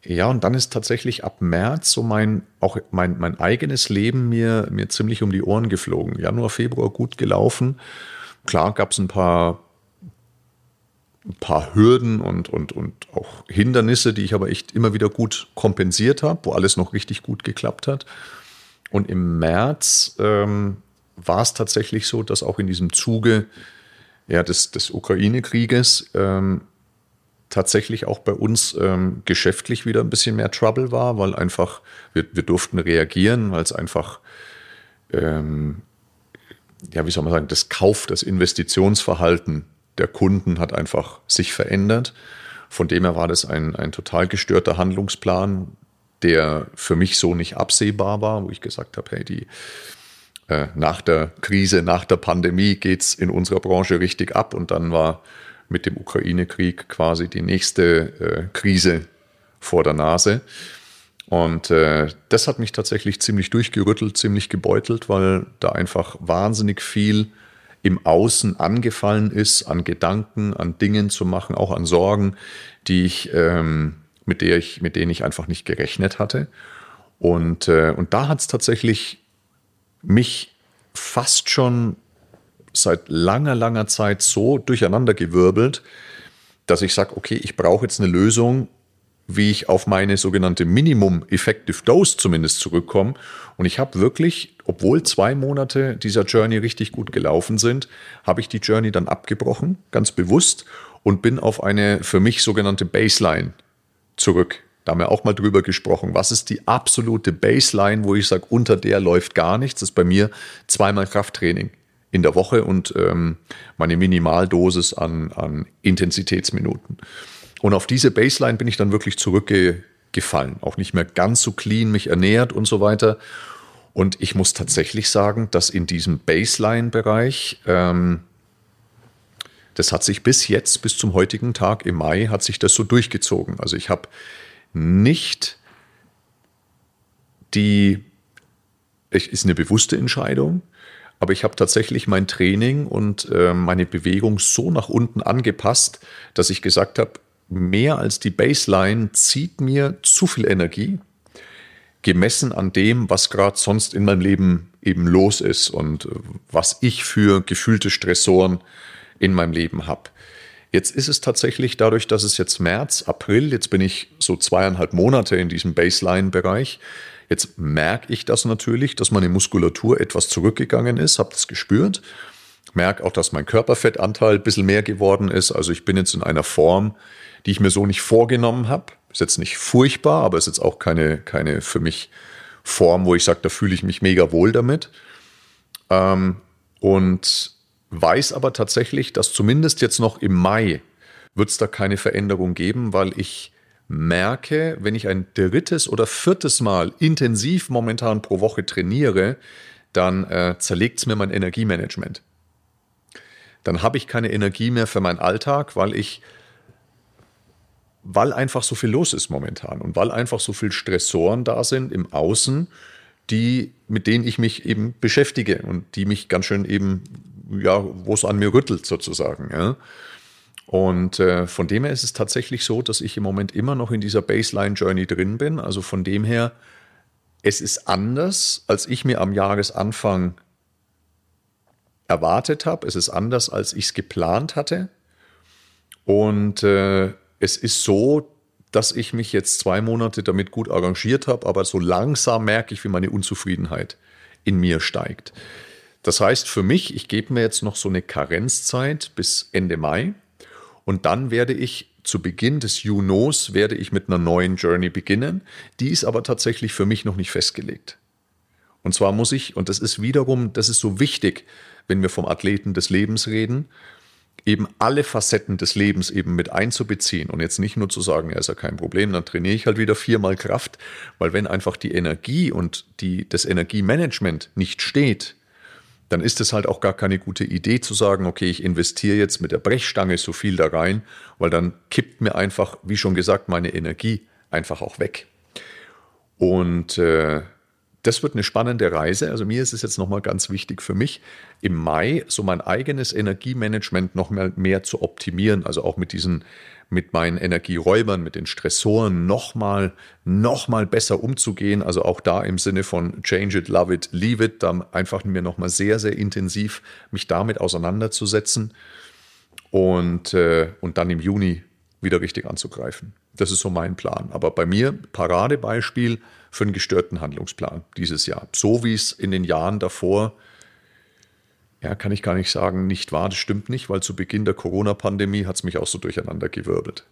ja, und dann ist tatsächlich ab März so mein, auch mein, mein eigenes Leben mir, mir ziemlich um die Ohren geflogen. Januar, Februar gut gelaufen. Klar gab es ein paar, ein paar Hürden und, und, und auch Hindernisse, die ich aber echt immer wieder gut kompensiert habe, wo alles noch richtig gut geklappt hat. Und im März ähm, war es tatsächlich so, dass auch in diesem Zuge ja, des, des Ukraine-Krieges ähm, tatsächlich auch bei uns ähm, geschäftlich wieder ein bisschen mehr Trouble war, weil einfach wir, wir durften reagieren, weil es einfach, ähm, ja, wie soll man sagen, das Kauf, das Investitionsverhalten der Kunden hat einfach sich verändert. Von dem her war das ein, ein total gestörter Handlungsplan, der für mich so nicht absehbar war, wo ich gesagt habe, hey, die, äh, nach der Krise, nach der Pandemie geht es in unserer Branche richtig ab und dann war mit dem Ukraine-Krieg quasi die nächste äh, Krise vor der Nase. Und äh, das hat mich tatsächlich ziemlich durchgerüttelt, ziemlich gebeutelt, weil da einfach wahnsinnig viel im Außen angefallen ist, an Gedanken, an Dingen zu machen, auch an Sorgen, die ich, ähm, mit, der ich, mit denen ich einfach nicht gerechnet hatte. Und, äh, und da hat es tatsächlich mich fast schon seit langer, langer Zeit so durcheinandergewirbelt, dass ich sage, okay, ich brauche jetzt eine Lösung, wie ich auf meine sogenannte Minimum Effective Dose zumindest zurückkomme. Und ich habe wirklich, obwohl zwei Monate dieser Journey richtig gut gelaufen sind, habe ich die Journey dann abgebrochen, ganz bewusst, und bin auf eine für mich sogenannte Baseline zurück. Da haben wir auch mal drüber gesprochen. Was ist die absolute Baseline, wo ich sage, unter der läuft gar nichts? Das ist bei mir zweimal Krafttraining in der Woche und ähm, meine Minimaldosis an, an Intensitätsminuten. Und auf diese Baseline bin ich dann wirklich zurückgefallen. Auch nicht mehr ganz so clean mich ernährt und so weiter. Und ich muss tatsächlich sagen, dass in diesem Baseline-Bereich, ähm, das hat sich bis jetzt, bis zum heutigen Tag im Mai, hat sich das so durchgezogen. Also ich habe nicht die, es ist eine bewusste Entscheidung, aber ich habe tatsächlich mein Training und äh, meine Bewegung so nach unten angepasst, dass ich gesagt habe, mehr als die Baseline zieht mir zu viel Energie, gemessen an dem, was gerade sonst in meinem Leben eben los ist und äh, was ich für gefühlte Stressoren in meinem Leben habe. Jetzt ist es tatsächlich dadurch, dass es jetzt März, April, jetzt bin ich so zweieinhalb Monate in diesem Baseline-Bereich. Jetzt merke ich das natürlich, dass meine Muskulatur etwas zurückgegangen ist, habe das gespürt. Merke auch, dass mein Körperfettanteil ein bisschen mehr geworden ist. Also ich bin jetzt in einer Form, die ich mir so nicht vorgenommen habe. Ist jetzt nicht furchtbar, aber ist jetzt auch keine, keine für mich Form, wo ich sage, da fühle ich mich mega wohl damit. Ähm, und weiß aber tatsächlich, dass zumindest jetzt noch im Mai wird es da keine Veränderung geben, weil ich merke, wenn ich ein drittes oder viertes Mal intensiv momentan pro Woche trainiere, dann äh, zerlegt es mir mein Energiemanagement. Dann habe ich keine Energie mehr für meinen Alltag, weil ich weil einfach so viel los ist momentan und weil einfach so viel Stressoren da sind im Außen, die, mit denen ich mich eben beschäftige und die mich ganz schön eben, ja, wo es an mir rüttelt sozusagen. Ja. Und äh, von dem her ist es tatsächlich so, dass ich im Moment immer noch in dieser Baseline-Journey drin bin. Also von dem her, es ist anders, als ich mir am Jahresanfang erwartet habe. Es ist anders, als ich es geplant hatte. Und äh, es ist so, dass ich mich jetzt zwei Monate damit gut arrangiert habe, aber so langsam merke ich, wie meine Unzufriedenheit in mir steigt. Das heißt für mich, ich gebe mir jetzt noch so eine Karenzzeit bis Ende Mai und dann werde ich zu Beginn des Junos werde ich mit einer neuen Journey beginnen. Die ist aber tatsächlich für mich noch nicht festgelegt. Und zwar muss ich, und das ist wiederum, das ist so wichtig, wenn wir vom Athleten des Lebens reden, eben alle Facetten des Lebens eben mit einzubeziehen und jetzt nicht nur zu sagen, ja, ist ja kein Problem, dann trainiere ich halt wieder viermal Kraft, weil wenn einfach die Energie und die, das Energiemanagement nicht steht, dann ist es halt auch gar keine gute Idee zu sagen, okay, ich investiere jetzt mit der Brechstange so viel da rein, weil dann kippt mir einfach, wie schon gesagt, meine Energie einfach auch weg. Und äh, das wird eine spannende Reise. Also mir ist es jetzt nochmal ganz wichtig für mich, im Mai so mein eigenes Energiemanagement noch mehr, mehr zu optimieren. Also auch mit diesen, mit meinen Energieräubern, mit den Stressoren nochmal, nochmal besser umzugehen. Also auch da im Sinne von change it, love it, leave it, dann einfach mir nochmal sehr, sehr intensiv mich damit auseinanderzusetzen und, äh, und dann im Juni wieder richtig anzugreifen. Das ist so mein Plan. Aber bei mir, Paradebeispiel, für einen gestörten Handlungsplan dieses Jahr. So wie es in den Jahren davor, ja, kann ich gar nicht sagen, nicht war. Das stimmt nicht, weil zu Beginn der Corona-Pandemie hat es mich auch so durcheinander gewirbelt.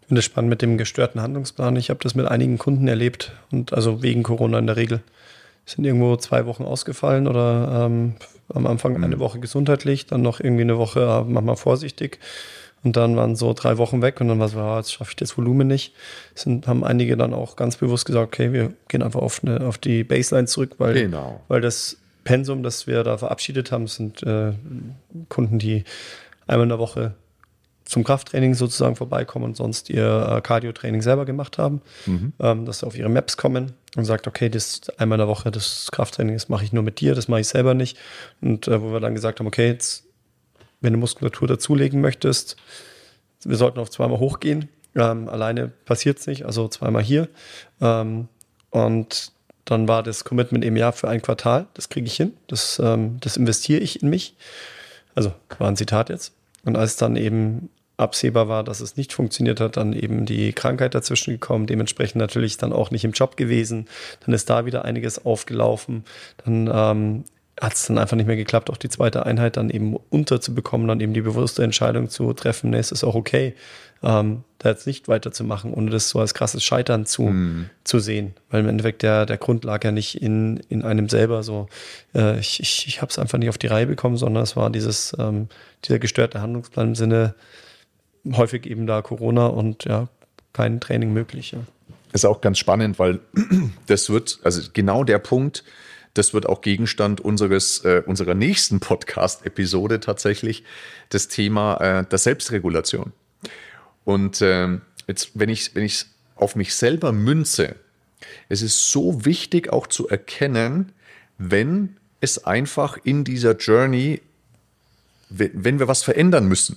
Ich finde es spannend mit dem gestörten Handlungsplan. Ich habe das mit einigen Kunden erlebt und also wegen Corona in der Regel. Sind irgendwo zwei Wochen ausgefallen oder ähm, am Anfang eine mhm. Woche gesundheitlich, dann noch irgendwie eine Woche, äh, mach mal vorsichtig und dann waren so drei Wochen weg und dann war es, ah, jetzt schaffe ich das Volumen nicht. Sind, haben einige dann auch ganz bewusst gesagt, okay, wir gehen einfach auf, eine, auf die Baseline zurück, weil, genau. weil das Pensum, das wir da verabschiedet haben, sind äh, Kunden, die einmal in der Woche zum Krafttraining sozusagen vorbeikommen und sonst ihr äh, Cardio-Training selber gemacht haben, mhm. ähm, dass sie auf ihre Maps kommen und sagt, okay, das einmal in der Woche, das Krafttraining, das mache ich nur mit dir, das mache ich selber nicht. Und äh, wo wir dann gesagt haben, okay, jetzt, wenn du Muskulatur dazulegen möchtest, wir sollten auf zweimal hochgehen. Ähm, alleine passiert es nicht, also zweimal hier. Ähm, und dann war das Commitment im Jahr für ein Quartal, das kriege ich hin, das, ähm, das investiere ich in mich. Also war ein Zitat jetzt. Und als dann eben absehbar war, dass es nicht funktioniert hat, dann eben die Krankheit dazwischen gekommen, dementsprechend natürlich dann auch nicht im Job gewesen. Dann ist da wieder einiges aufgelaufen. Dann ähm, hat es dann einfach nicht mehr geklappt, auch die zweite Einheit dann eben unterzubekommen, dann eben die bewusste Entscheidung zu treffen, nee, es ist auch okay, ähm, da jetzt nicht weiterzumachen, ohne das so als krasses Scheitern zu, mm. zu sehen. Weil im Endeffekt der, der Grund lag ja nicht in, in einem selber so, äh, ich, ich, ich habe es einfach nicht auf die Reihe bekommen, sondern es war dieses, ähm, dieser gestörte Handlungsplan im Sinne, häufig eben da Corona und ja, kein Training möglich. Ja. Ist auch ganz spannend, weil das wird, also genau der Punkt, das wird auch Gegenstand unseres, äh, unserer nächsten Podcast-Episode tatsächlich, das Thema äh, der Selbstregulation. Und äh, jetzt, wenn ich wenn ich auf mich selber münze, es ist so wichtig auch zu erkennen, wenn es einfach in dieser Journey, wenn wir was verändern müssen,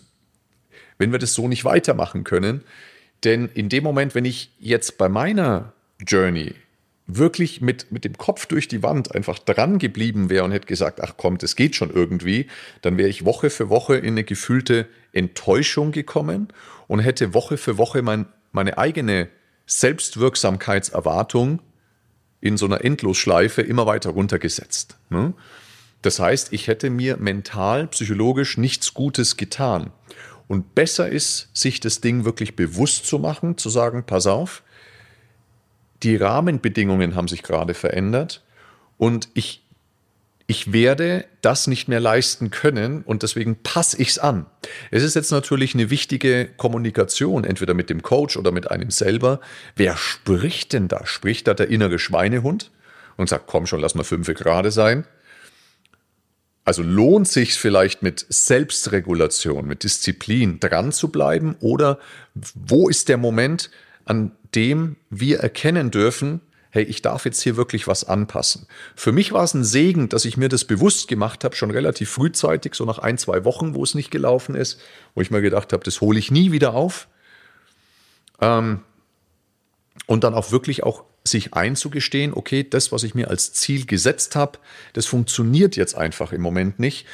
wenn wir das so nicht weitermachen können. Denn in dem Moment, wenn ich jetzt bei meiner Journey wirklich mit, mit dem Kopf durch die Wand einfach dran geblieben wäre und hätte gesagt, ach komm, das geht schon irgendwie, dann wäre ich Woche für Woche in eine gefühlte Enttäuschung gekommen und hätte Woche für Woche mein, meine eigene Selbstwirksamkeitserwartung in so einer Endlosschleife immer weiter runtergesetzt. Ne? Das heißt, ich hätte mir mental, psychologisch nichts Gutes getan. Und besser ist, sich das Ding wirklich bewusst zu machen, zu sagen, pass auf, die Rahmenbedingungen haben sich gerade verändert und ich, ich werde das nicht mehr leisten können und deswegen passe ich es an. Es ist jetzt natürlich eine wichtige Kommunikation, entweder mit dem Coach oder mit einem selber. Wer spricht denn da? Spricht da der innere Schweinehund und sagt, komm schon, lass mal fünf gerade sein? Also lohnt sich vielleicht mit Selbstregulation, mit Disziplin dran zu bleiben oder wo ist der Moment, an dem wir erkennen dürfen, hey, ich darf jetzt hier wirklich was anpassen. Für mich war es ein Segen, dass ich mir das bewusst gemacht habe, schon relativ frühzeitig, so nach ein, zwei Wochen, wo es nicht gelaufen ist, wo ich mir gedacht habe, das hole ich nie wieder auf. Ähm, und dann auch wirklich auch sich einzugestehen, okay, das, was ich mir als Ziel gesetzt habe, das funktioniert jetzt einfach im Moment nicht.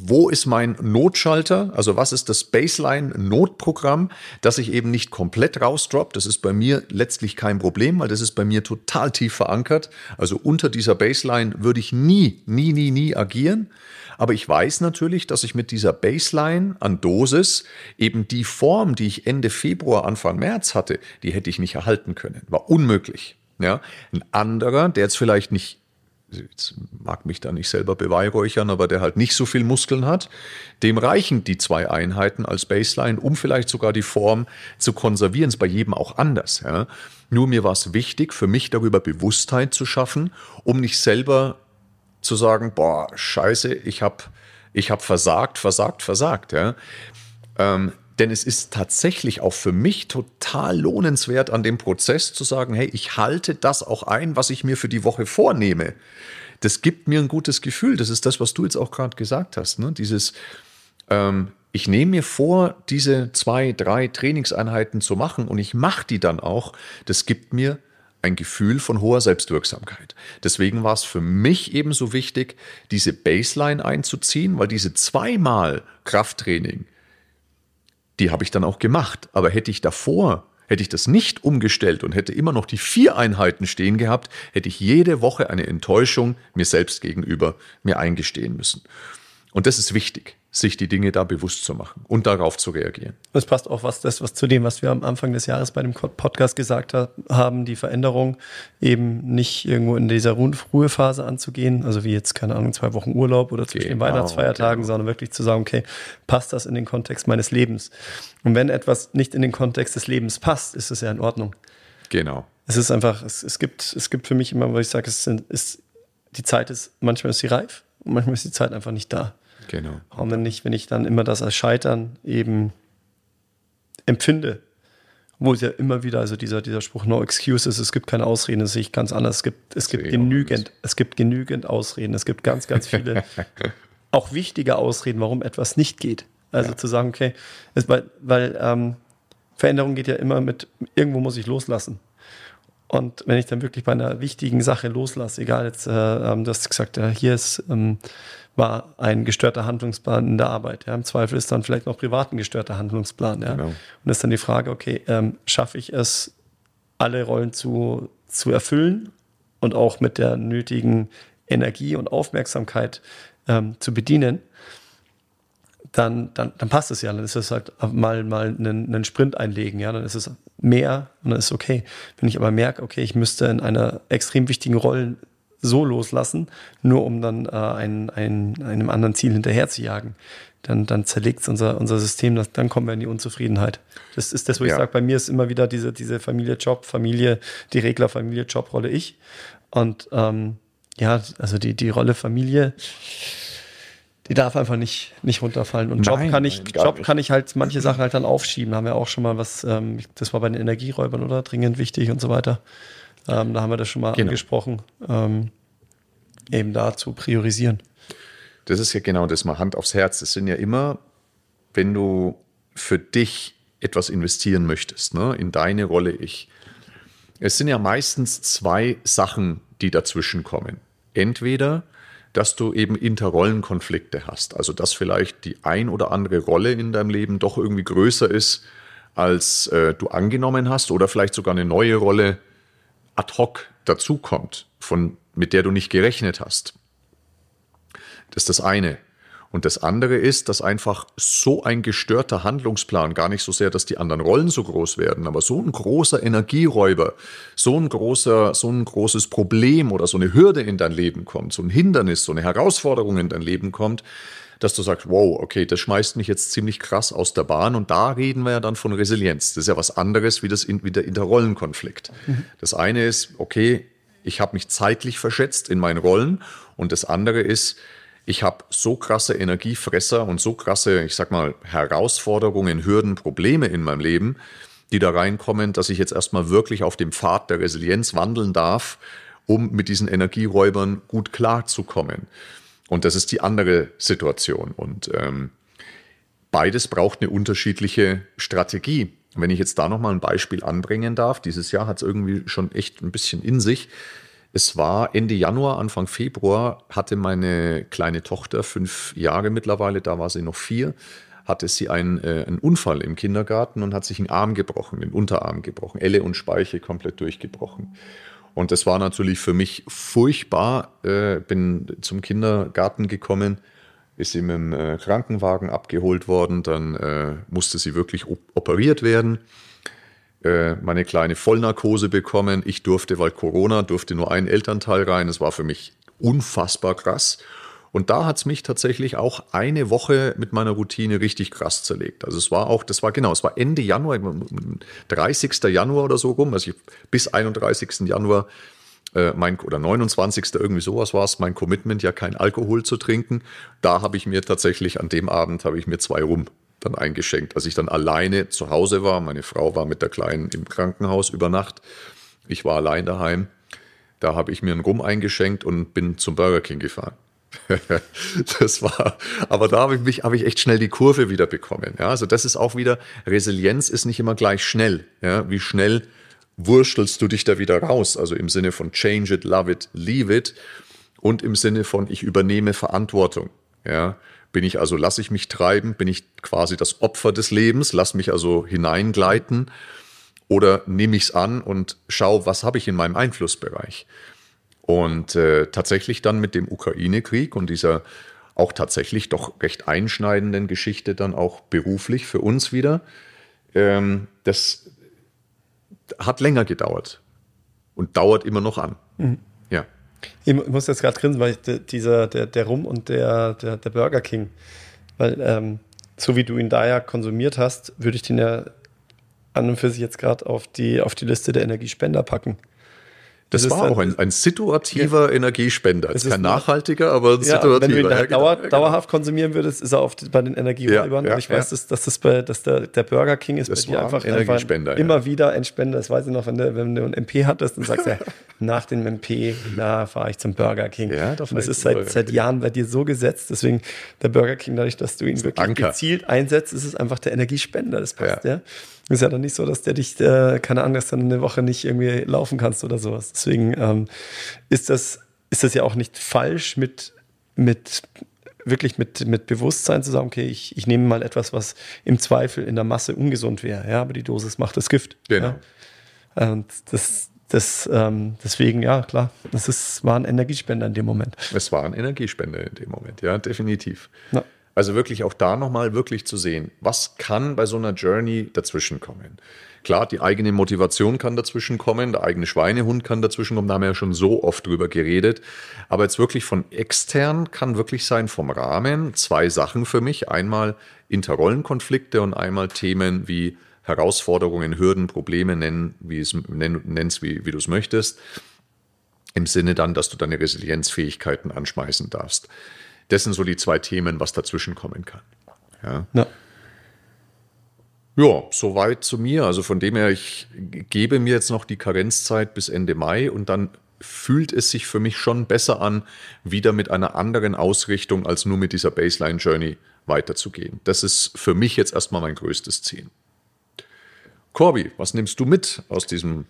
Wo ist mein Notschalter? Also was ist das Baseline-Notprogramm, dass ich eben nicht komplett rausdrop? Das ist bei mir letztlich kein Problem, weil das ist bei mir total tief verankert. Also unter dieser Baseline würde ich nie, nie, nie, nie agieren. Aber ich weiß natürlich, dass ich mit dieser Baseline an Dosis eben die Form, die ich Ende Februar, Anfang März hatte, die hätte ich nicht erhalten können. War unmöglich. Ja, ein anderer, der jetzt vielleicht nicht jetzt mag mich da nicht selber beweihräuchern, aber der halt nicht so viel Muskeln hat, dem reichen die zwei Einheiten als Baseline, um vielleicht sogar die Form zu konservieren. Ist bei jedem auch anders. Ja. Nur mir war es wichtig, für mich darüber Bewusstheit zu schaffen, um nicht selber zu sagen, boah, scheiße, ich habe ich hab versagt, versagt, versagt. Ja? Ähm, denn es ist tatsächlich auch für mich total lohnenswert an dem Prozess zu sagen, hey, ich halte das auch ein, was ich mir für die Woche vornehme. Das gibt mir ein gutes Gefühl. Das ist das, was du jetzt auch gerade gesagt hast. Ne? Dieses, ähm, ich nehme mir vor, diese zwei, drei Trainingseinheiten zu machen und ich mache die dann auch. Das gibt mir ein Gefühl von hoher Selbstwirksamkeit. Deswegen war es für mich ebenso wichtig, diese Baseline einzuziehen, weil diese zweimal Krafttraining, die habe ich dann auch gemacht. Aber hätte ich davor, hätte ich das nicht umgestellt und hätte immer noch die vier Einheiten stehen gehabt, hätte ich jede Woche eine Enttäuschung mir selbst gegenüber mir eingestehen müssen. Und das ist wichtig sich die Dinge da bewusst zu machen und darauf zu reagieren. Das passt auch was, das, was zu dem, was wir am Anfang des Jahres bei dem Podcast gesagt haben, die Veränderung eben nicht irgendwo in dieser Ruhephase anzugehen, also wie jetzt, keine Ahnung, zwei Wochen Urlaub oder zwischen genau, den Weihnachtsfeiertagen, genau. sondern wirklich zu sagen, okay, passt das in den Kontext meines Lebens? Und wenn etwas nicht in den Kontext des Lebens passt, ist es ja in Ordnung. Genau. Es ist einfach, es, es gibt, es gibt für mich immer, wo ich sage, es sind, ist, die Zeit ist, manchmal ist sie reif und manchmal ist die Zeit einfach nicht da. Genau. Und wenn ich, wenn ich dann immer das als Scheitern eben empfinde, wo es ja immer wieder, also dieser, dieser Spruch No Excuses, es gibt keine Ausreden, das sehe ich ganz anders. Es gibt, es gibt genügend, es gibt genügend Ausreden. Es gibt ganz, ganz viele auch wichtige Ausreden, warum etwas nicht geht. Also ja. zu sagen, okay, es, weil, weil ähm, Veränderung geht ja immer mit, irgendwo muss ich loslassen. Und wenn ich dann wirklich bei einer wichtigen Sache loslasse, egal jetzt, äh, ähm, du hast gesagt, äh, hier ist, ähm, war ein gestörter Handlungsplan in der Arbeit. Ja. Im Zweifel ist dann vielleicht noch privat ein gestörter Handlungsplan. Ja. Genau. Und das ist dann die Frage, okay, ähm, schaffe ich es, alle Rollen zu, zu erfüllen und auch mit der nötigen Energie und Aufmerksamkeit ähm, zu bedienen? Dann, dann, dann passt es ja. Dann ist es halt mal, mal einen, einen Sprint einlegen, ja. Dann ist es mehr und dann ist es okay. Wenn ich aber merke, okay, ich müsste in einer extrem wichtigen Rolle so loslassen, nur um dann äh, ein, ein, einem anderen Ziel hinterher zu jagen, dann, dann zerlegt unser, unser System, das, dann kommen wir in die Unzufriedenheit. Das ist das, wo ja. ich sage, bei mir ist immer wieder diese, diese Familie-Job, Familie, die Regler, Familie-Job-Rolle ich. Und ähm, ja, also die, die Rolle Familie die darf einfach nicht, nicht runterfallen. Und Job nein, kann ich, nein, Job kann ich halt manche Sachen halt dann aufschieben. Da haben wir auch schon mal was, ähm, das war bei den Energieräubern oder dringend wichtig und so weiter. Ähm, da haben wir das schon mal genau. angesprochen, ähm, eben da zu priorisieren. Das ist ja genau das mal Hand aufs Herz. Das sind ja immer, wenn du für dich etwas investieren möchtest, ne, in deine Rolle Ich. Es sind ja meistens zwei Sachen, die dazwischen kommen. Entweder dass du eben Interrollenkonflikte hast. Also dass vielleicht die ein oder andere Rolle in deinem Leben doch irgendwie größer ist, als äh, du angenommen hast oder vielleicht sogar eine neue Rolle ad hoc dazukommt, von, mit der du nicht gerechnet hast. Das ist das eine. Und das andere ist, dass einfach so ein gestörter Handlungsplan, gar nicht so sehr, dass die anderen Rollen so groß werden, aber so ein großer Energieräuber, so ein großer, so ein großes Problem oder so eine Hürde in dein Leben kommt, so ein Hindernis, so eine Herausforderung in dein Leben kommt, dass du sagst, wow, okay, das schmeißt mich jetzt ziemlich krass aus der Bahn. Und da reden wir ja dann von Resilienz. Das ist ja was anderes wie, das, wie der Interrollenkonflikt. Das eine ist, okay, ich habe mich zeitlich verschätzt in meinen Rollen. Und das andere ist, ich habe so krasse Energiefresser und so krasse, ich sag mal, Herausforderungen, Hürden, Probleme in meinem Leben, die da reinkommen, dass ich jetzt erstmal wirklich auf dem Pfad der Resilienz wandeln darf, um mit diesen Energieräubern gut klarzukommen. Und das ist die andere Situation. Und ähm, beides braucht eine unterschiedliche Strategie. Wenn ich jetzt da nochmal ein Beispiel anbringen darf, dieses Jahr hat es irgendwie schon echt ein bisschen in sich. Es war Ende Januar, Anfang Februar, hatte meine kleine Tochter, fünf Jahre mittlerweile, da war sie noch vier, hatte sie einen, äh, einen Unfall im Kindergarten und hat sich einen Arm gebrochen, den Unterarm gebrochen, Elle und Speiche komplett durchgebrochen. Und das war natürlich für mich furchtbar. Äh, bin zum Kindergarten gekommen, ist sie mit dem äh, Krankenwagen abgeholt worden, dann äh, musste sie wirklich operiert werden. Äh, meine kleine Vollnarkose bekommen. Ich durfte, weil Corona, durfte nur ein Elternteil rein. Es war für mich unfassbar krass. Und da hat es mich tatsächlich auch eine Woche mit meiner Routine richtig krass zerlegt. Also es war auch, das war genau, es war Ende Januar, 30. Januar oder so rum, also ich, bis 31. Januar äh, mein, oder 29. irgendwie sowas war es, mein Commitment, ja kein Alkohol zu trinken. Da habe ich mir tatsächlich, an dem Abend habe ich mir zwei Rum dann eingeschenkt. Als ich dann alleine zu Hause war, meine Frau war mit der Kleinen im Krankenhaus über Nacht, ich war allein daheim, da habe ich mir einen Rum eingeschenkt und bin zum Burger King gefahren. das war, aber da habe ich mich, habe ich echt schnell die Kurve wieder bekommen. Ja, also das ist auch wieder, Resilienz ist nicht immer gleich schnell. Ja, wie schnell wurstelst du dich da wieder raus? Also im Sinne von change it, love it, leave it und im Sinne von ich übernehme Verantwortung. Ja, bin ich also, lasse ich mich treiben? Bin ich quasi das Opfer des Lebens? Lass mich also hineingleiten? Oder nehme ich es an und schaue, was habe ich in meinem Einflussbereich? Und äh, tatsächlich dann mit dem Ukraine-Krieg und dieser auch tatsächlich doch recht einschneidenden Geschichte dann auch beruflich für uns wieder, ähm, das hat länger gedauert und dauert immer noch an. Mhm. Ich muss jetzt gerade grinsen, weil ich, dieser, der, der Rum und der, der, der Burger King, weil ähm, so wie du ihn da ja konsumiert hast, würde ich den ja an und für sich jetzt gerade auf die, auf die Liste der Energiespender packen. Das, das war auch ein, ein situativer ja. Energiespender. Es ist kein nachhaltiger, aber ein ja, situativer. Wenn du ihn halt dauer, genau. dauerhaft konsumieren würdest, ist er oft bei den Energieräubern. Ja, ja, ich weiß, dass, dass, das bei, dass der, der Burger King ist das bei dir einfach, Energiespender, einfach immer wieder ein Spender. Das weiß ich noch, wenn du, wenn du einen MP hattest, dann sagst du ja, nach dem MP, na, fahre ich zum Burger King. Ja, das ist seit, seit Jahren bei dir so gesetzt. Deswegen der Burger King, dadurch, dass du ihn wirklich Anker. gezielt einsetzt, ist es einfach der Energiespender. Das passt, ja. Ist ja dann nicht so, dass der dich, äh, keine Ahnung, dass dann eine Woche nicht irgendwie laufen kannst oder sowas. Deswegen ähm, ist, das, ist das ja auch nicht falsch, mit, mit wirklich mit, mit Bewusstsein zu sagen, okay, ich, ich nehme mal etwas, was im Zweifel in der Masse ungesund wäre, ja, aber die Dosis macht das Gift. Genau. Ja? Und das, das, ähm, deswegen, ja, klar, das ist, war ein Energiespender in dem Moment. Es war ein Energiespender in dem Moment, ja, definitiv. Ja. Also wirklich auch da nochmal wirklich zu sehen, was kann bei so einer Journey dazwischen kommen. Klar, die eigene Motivation kann dazwischen kommen, der eigene Schweinehund kann dazwischen kommen, da haben wir ja schon so oft drüber geredet. Aber jetzt wirklich von extern kann wirklich sein vom Rahmen zwei Sachen für mich. Einmal Interrollenkonflikte und einmal Themen wie Herausforderungen, Hürden, Probleme nennen, wie es nenn, nennst, wie, wie du es möchtest. Im Sinne dann, dass du deine Resilienzfähigkeiten anschmeißen darfst. Das sind so die zwei Themen, was dazwischen kommen kann. Ja. ja. Ja, soweit zu mir. Also von dem her, ich gebe mir jetzt noch die Karenzzeit bis Ende Mai und dann fühlt es sich für mich schon besser an, wieder mit einer anderen Ausrichtung als nur mit dieser Baseline Journey weiterzugehen. Das ist für mich jetzt erstmal mein größtes Ziel. Corby, was nimmst du mit aus diesem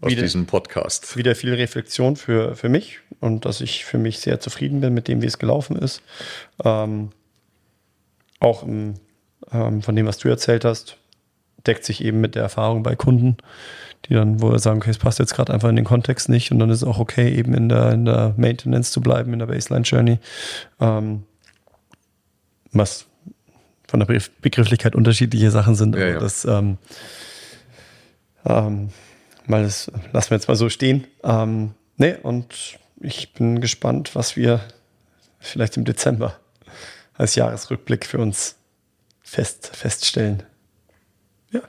aus wieder, diesem Podcast. Wieder viel Reflexion für, für mich und dass ich für mich sehr zufrieden bin mit dem, wie es gelaufen ist. Ähm, auch im, ähm, von dem, was du erzählt hast, deckt sich eben mit der Erfahrung bei Kunden, die dann, wo wir sagen, okay, es passt jetzt gerade einfach in den Kontext nicht und dann ist es auch okay, eben in der, in der Maintenance zu bleiben, in der Baseline Journey. Ähm, was von der Begrifflichkeit unterschiedliche Sachen sind, ja, ja. das ähm, ähm, mal das lassen wir jetzt mal so stehen. Ähm, nee, und ich bin gespannt, was wir vielleicht im Dezember als Jahresrückblick für uns fest, feststellen. Ja.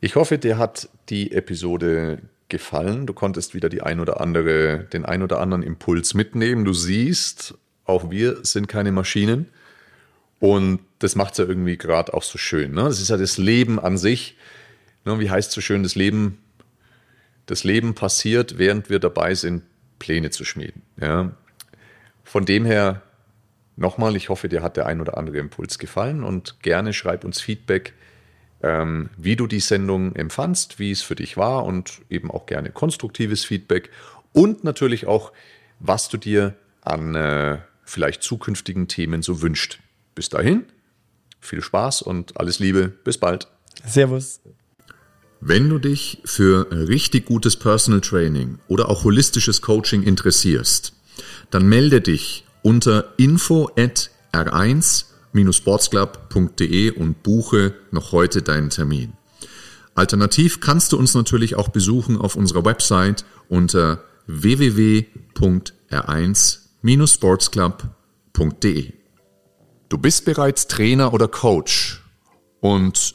Ich hoffe, dir hat die Episode gefallen. Du konntest wieder die ein oder andere, den ein oder anderen Impuls mitnehmen. Du siehst, auch wir sind keine Maschinen. Und das macht es ja irgendwie gerade auch so schön. Ne? Ist ja das Leben an sich Ne, wie heißt so schön, das Leben, das Leben passiert, während wir dabei sind, Pläne zu schmieden. Ja. Von dem her nochmal, ich hoffe, dir hat der ein oder andere Impuls gefallen und gerne schreib uns Feedback, ähm, wie du die Sendung empfandst, wie es für dich war und eben auch gerne konstruktives Feedback und natürlich auch, was du dir an äh, vielleicht zukünftigen Themen so wünscht. Bis dahin, viel Spaß und alles Liebe. Bis bald. Servus. Wenn du dich für richtig gutes Personal Training oder auch holistisches Coaching interessierst, dann melde dich unter info at r1-sportsclub.de und buche noch heute deinen Termin. Alternativ kannst du uns natürlich auch besuchen auf unserer Website unter www.r1-sportsclub.de. Du bist bereits Trainer oder Coach und